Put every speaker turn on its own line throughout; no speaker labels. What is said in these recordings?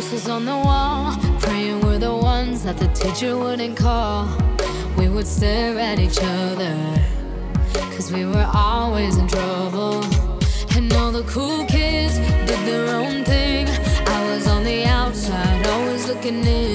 Posters on the wall, praying we're the ones that the teacher wouldn't call. We would stare at each other, cause we were always in trouble. And all the cool kids did their own thing. I was on the outside, always looking in.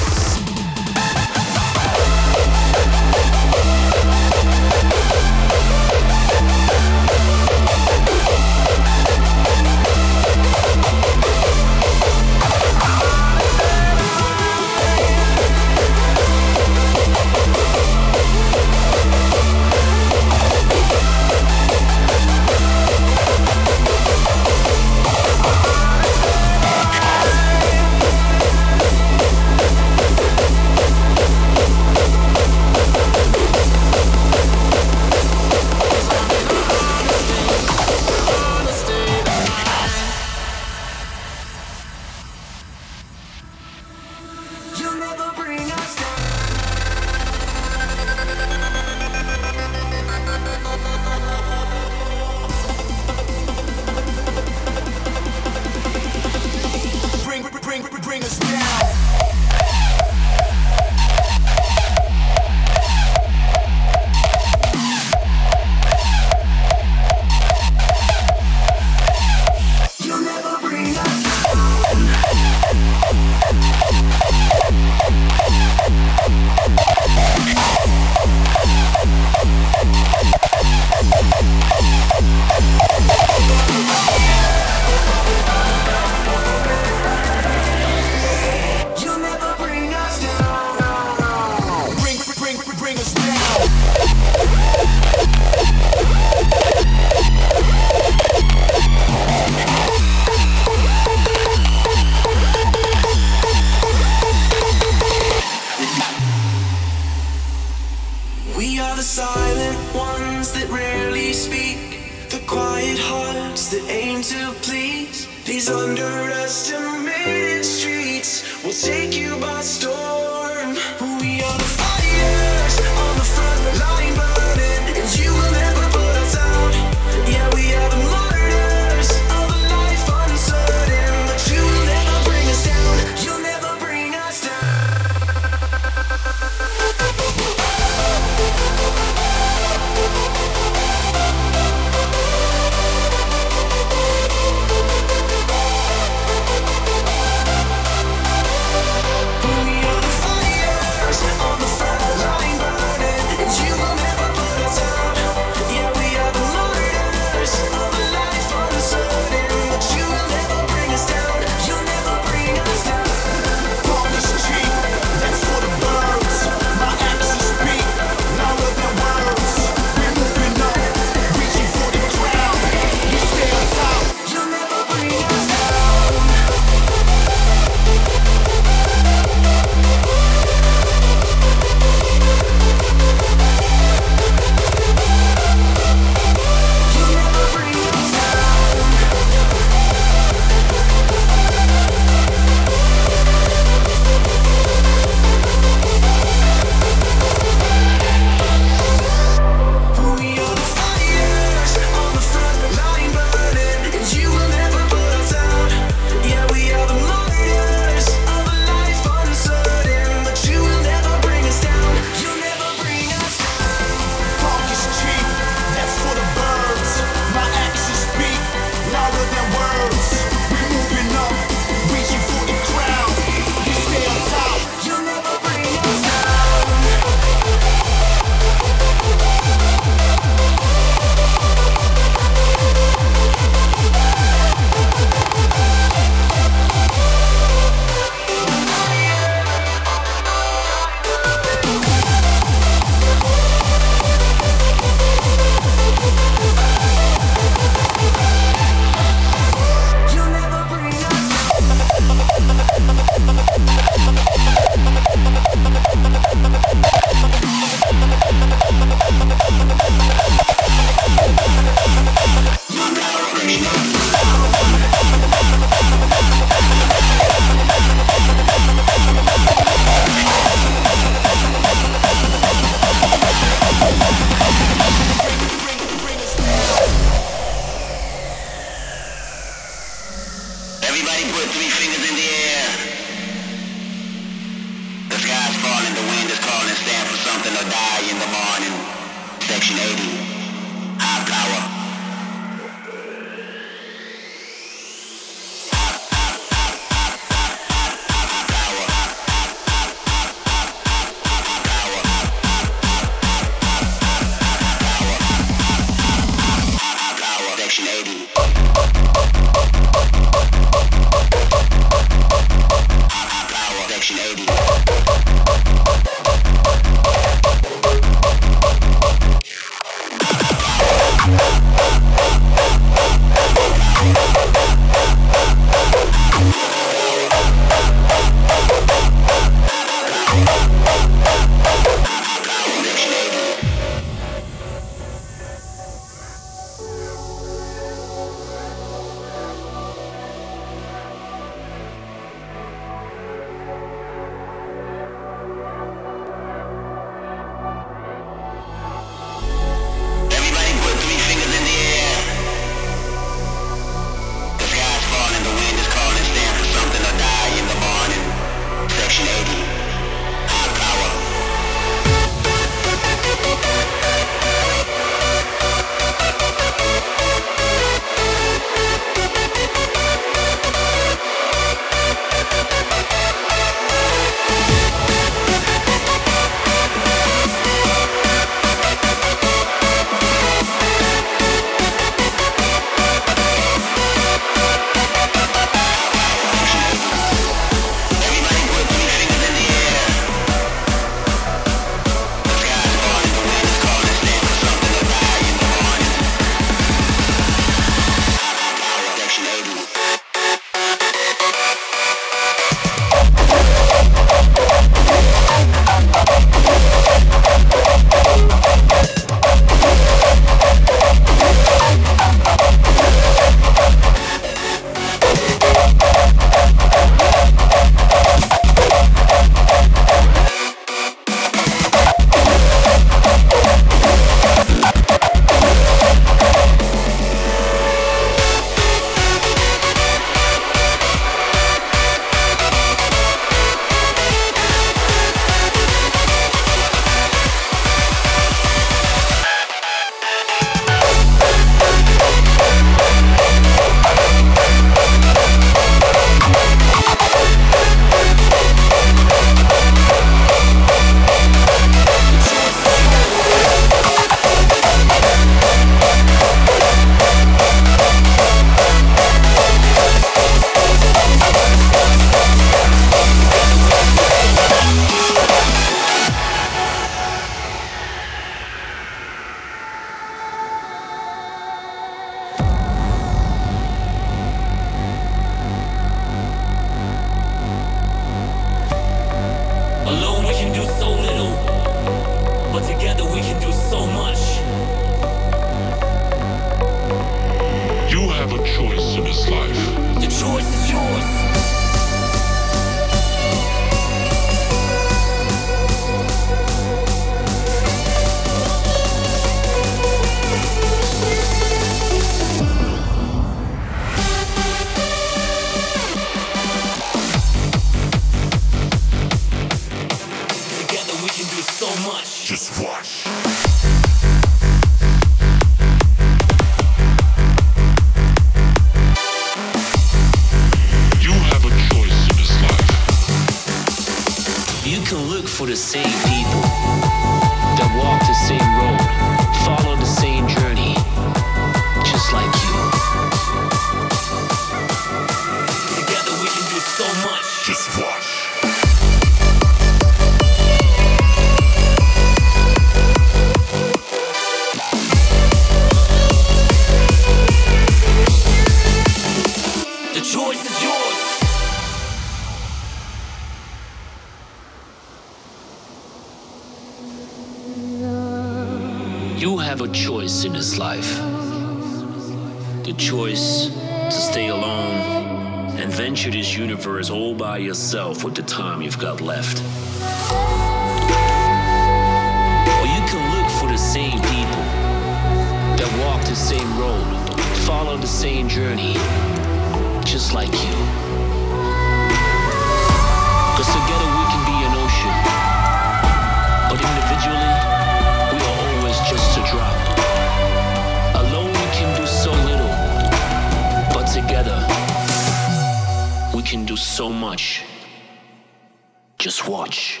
Just watch.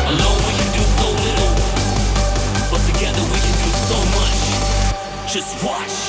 I
we can do so little, but together we can do so much. Just watch.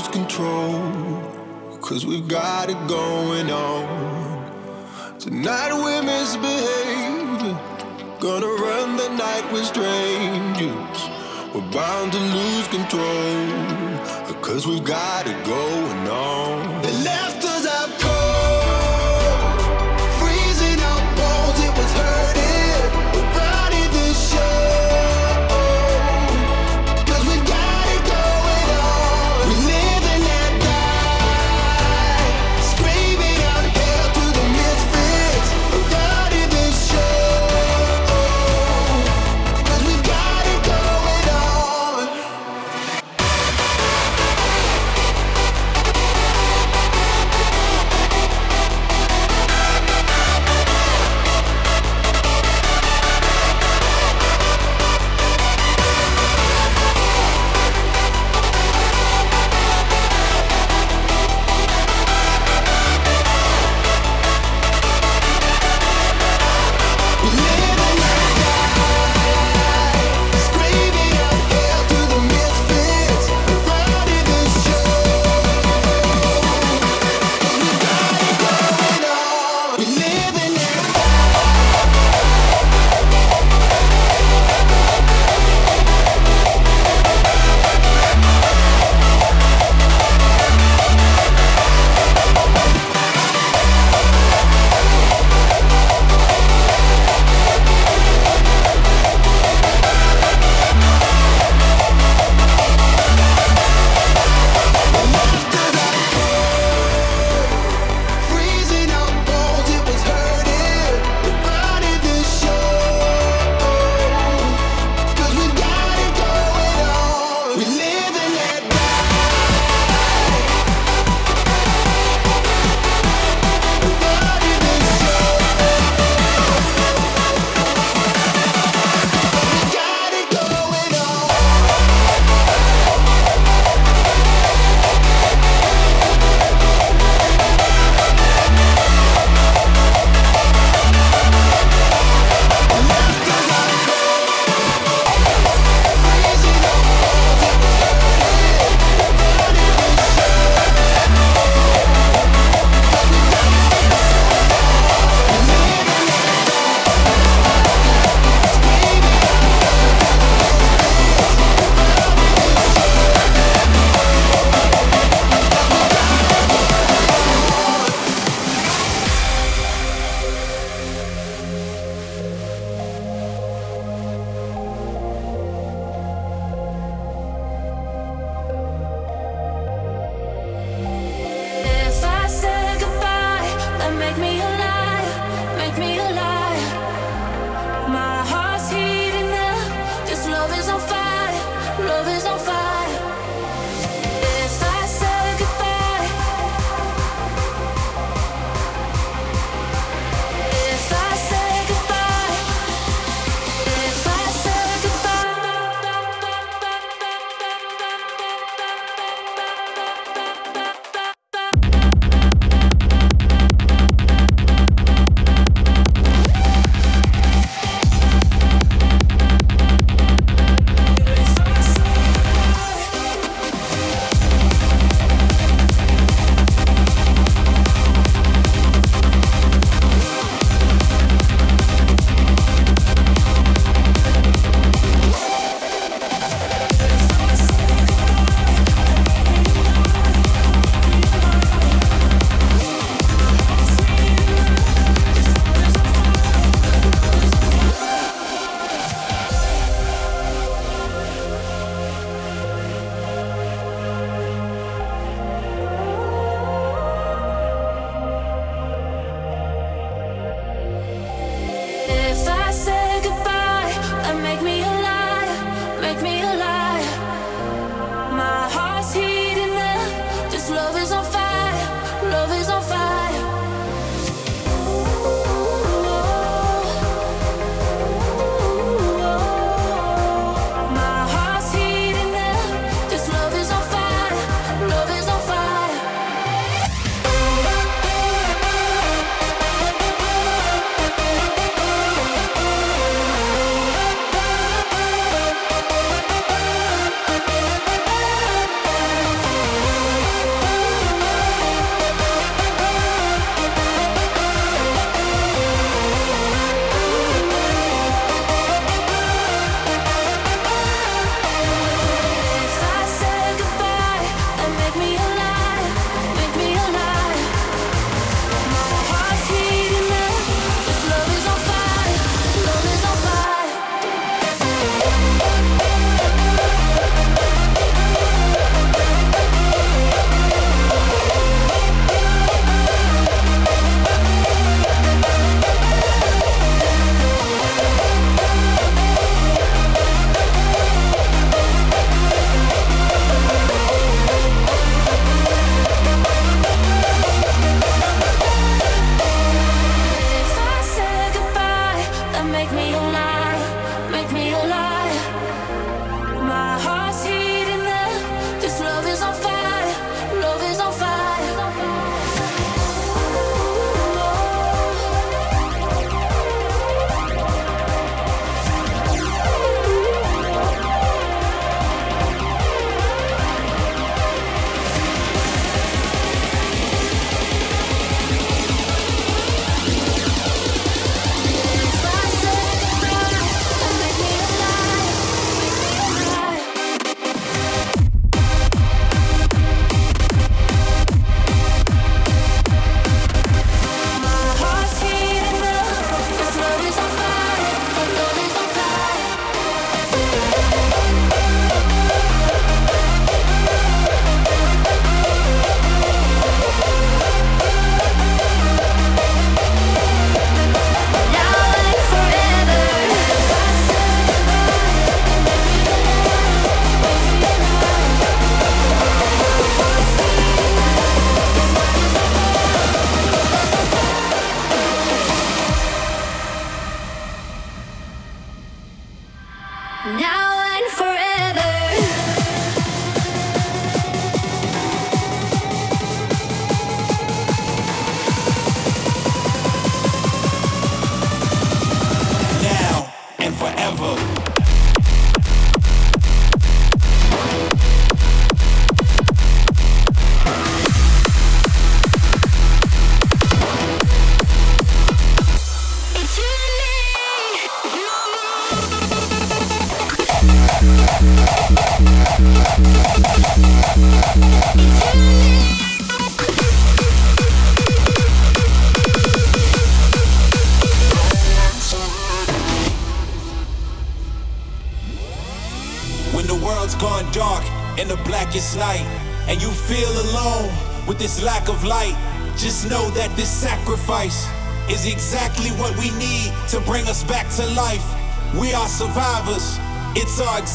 Lose control, cause we've got it going on. Tonight we're misbehaving, gonna run the night with strangers. We're bound to lose control, cause we've got it going on.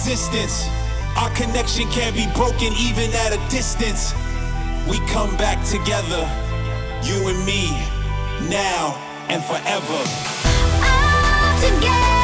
existence. Our connection can't be broken even at a distance. We come back together, you and me, now and forever.
All together.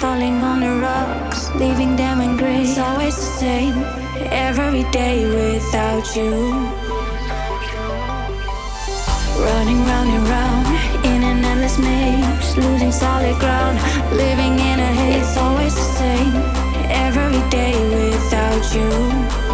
Falling on the rocks, leaving them in gray. It's always the same, every day without you. Running round and round in an endless maze, losing solid ground, living in a haze. It's always the same, every day without you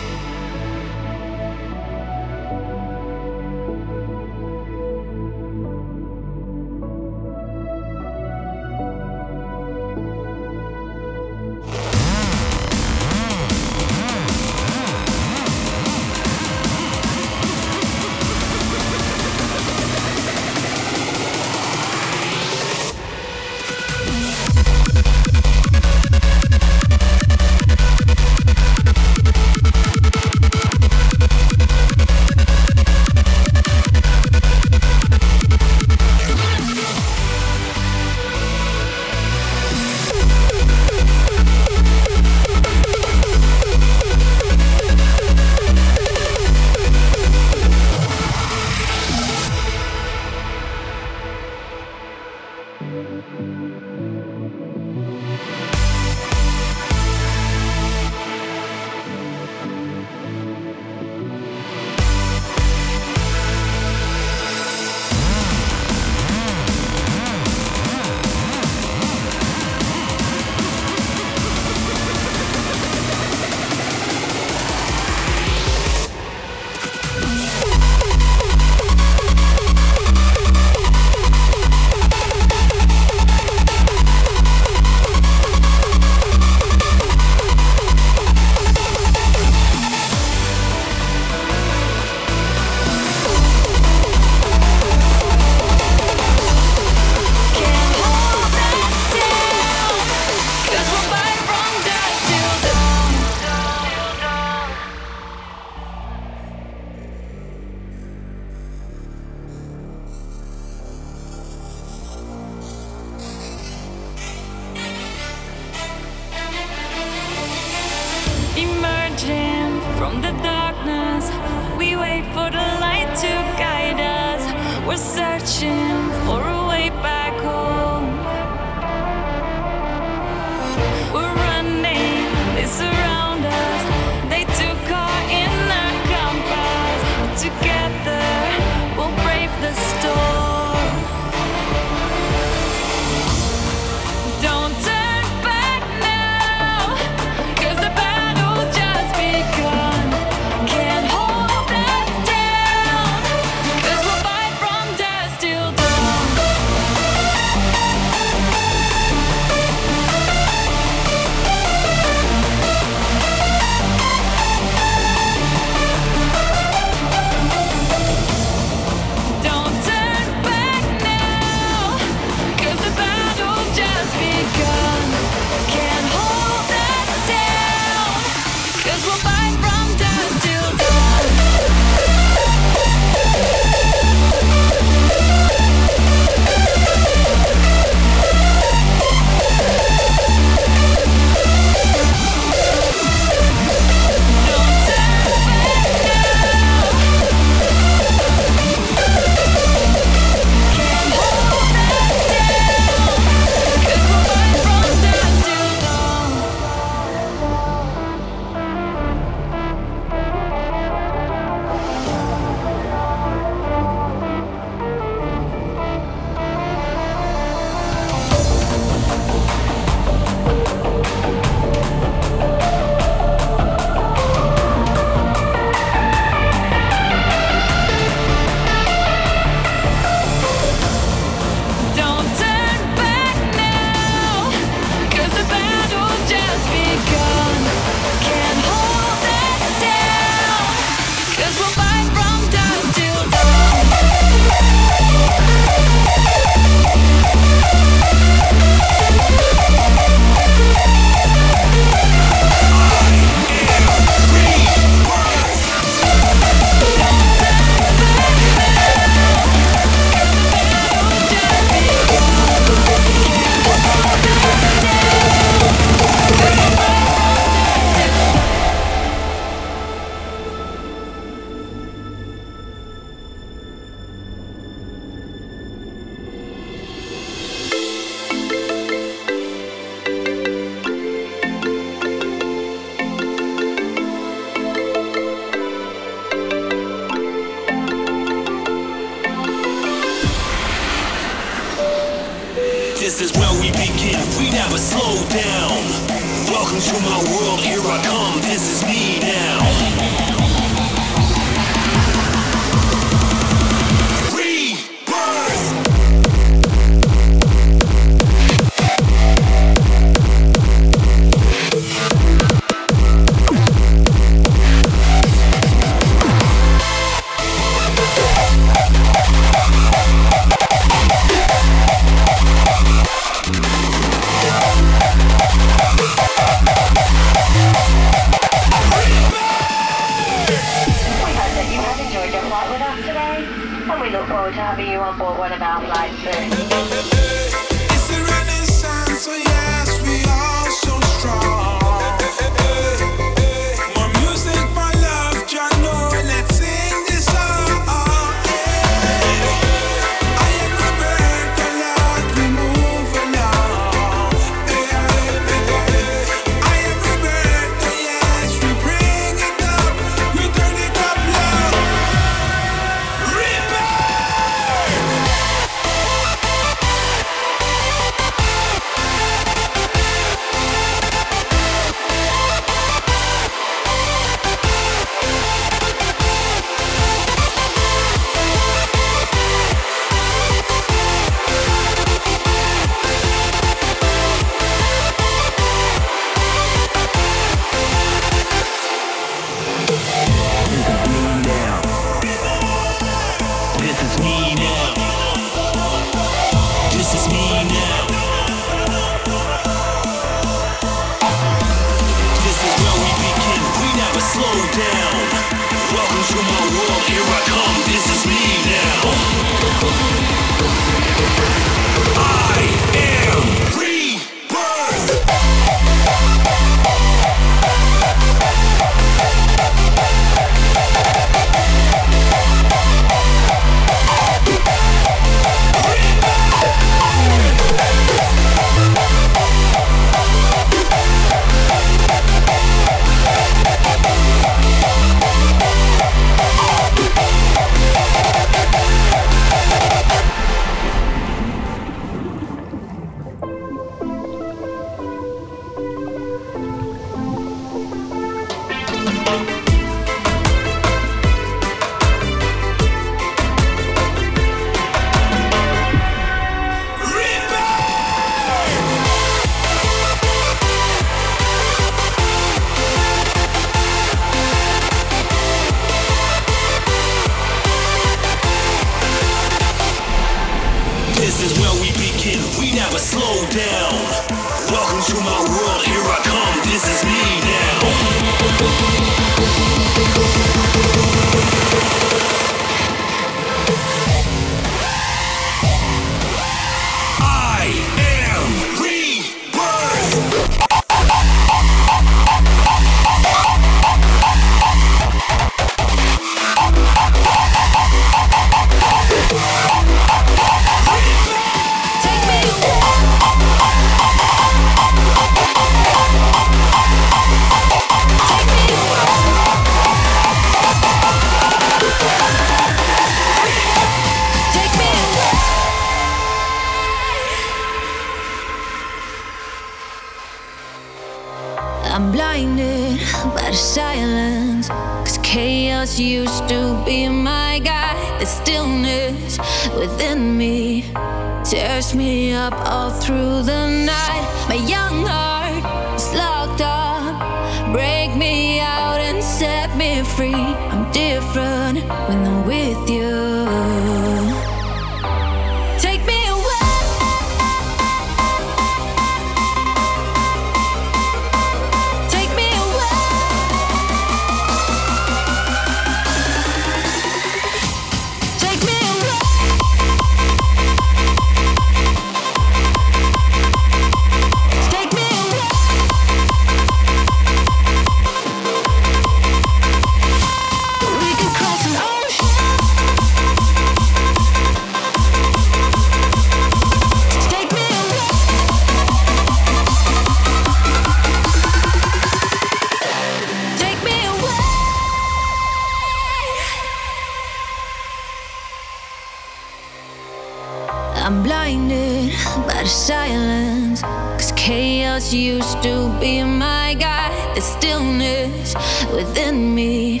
stillness
within me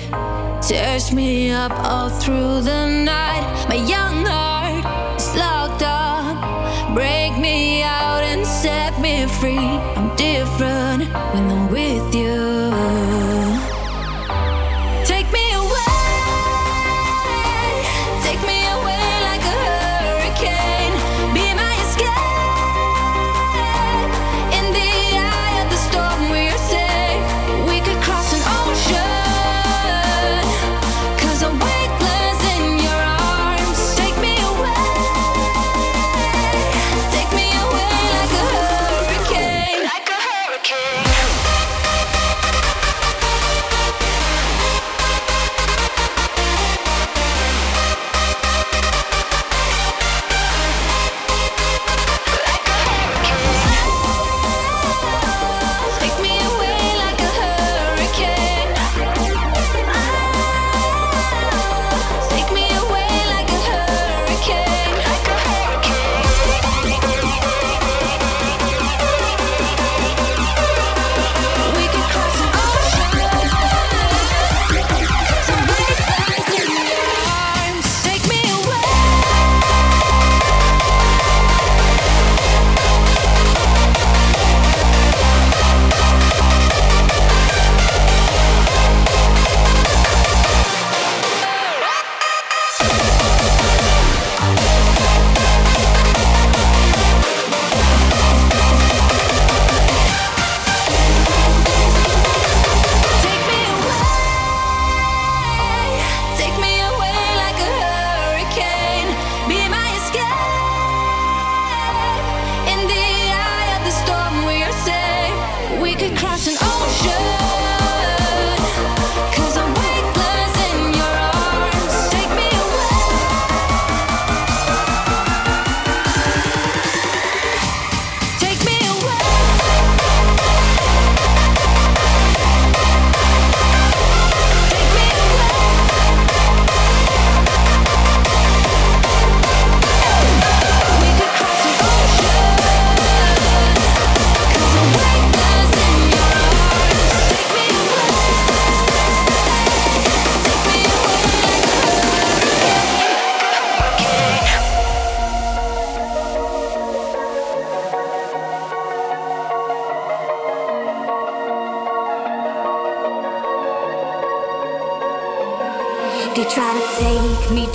tears me up all through the night. My young heart
is locked up. Break me out and set me free. I'm different when I'm
with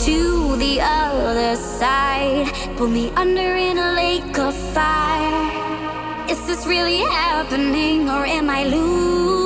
to the other side. Pull me under in a lake of fire. Is this really happening or am I losing?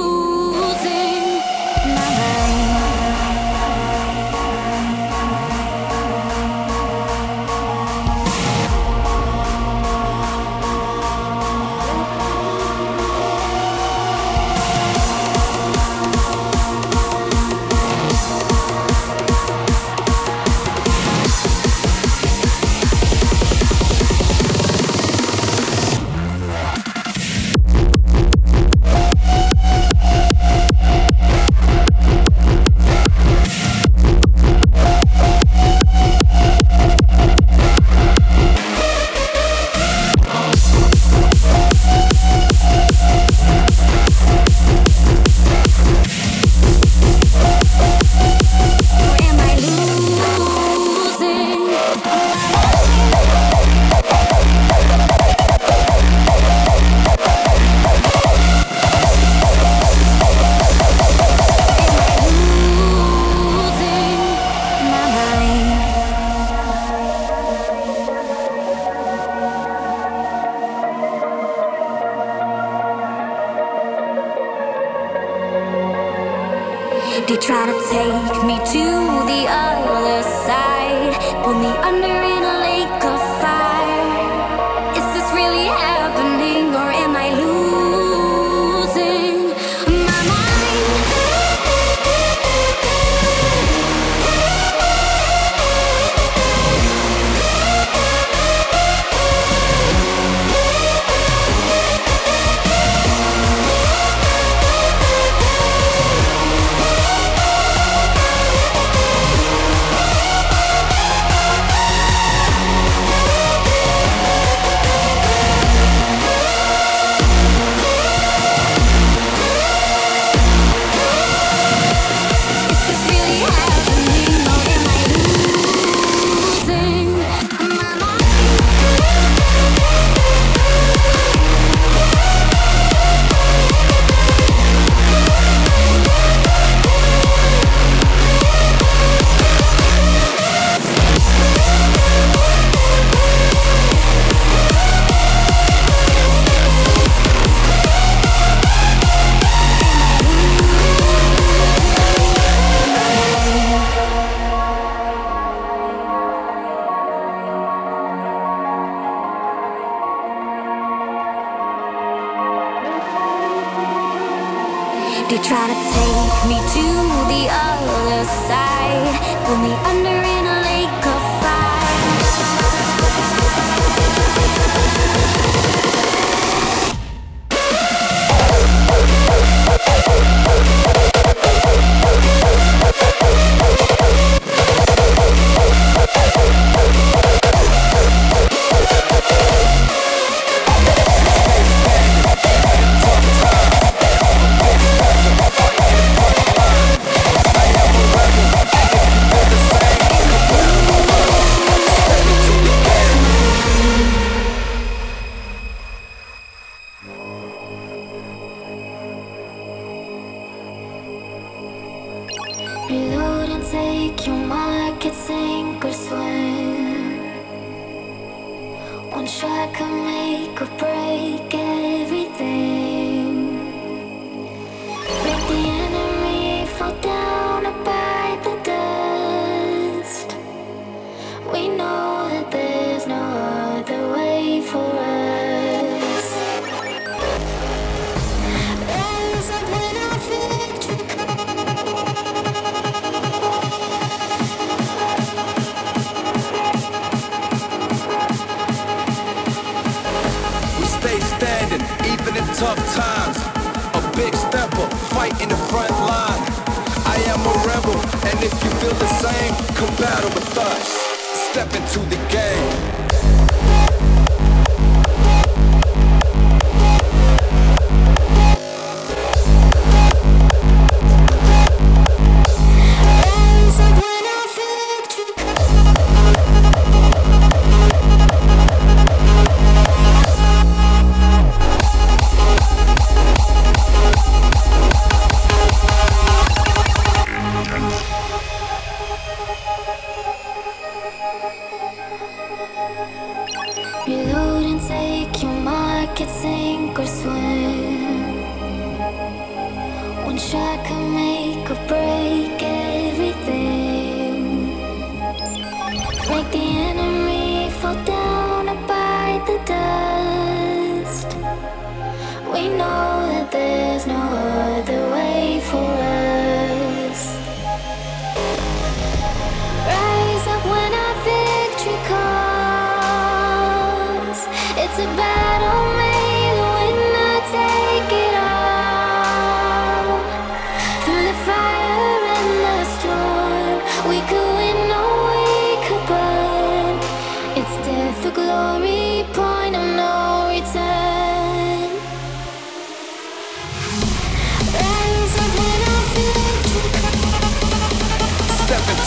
They try to take me to the other side, pull me under.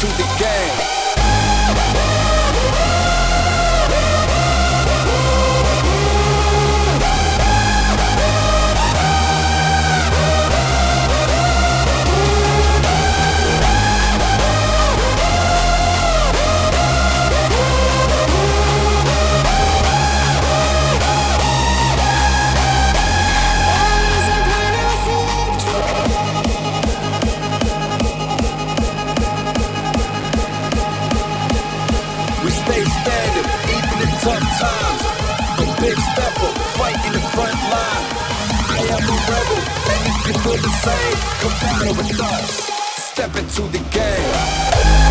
to the game. the same. Come down with us. Step into
the game.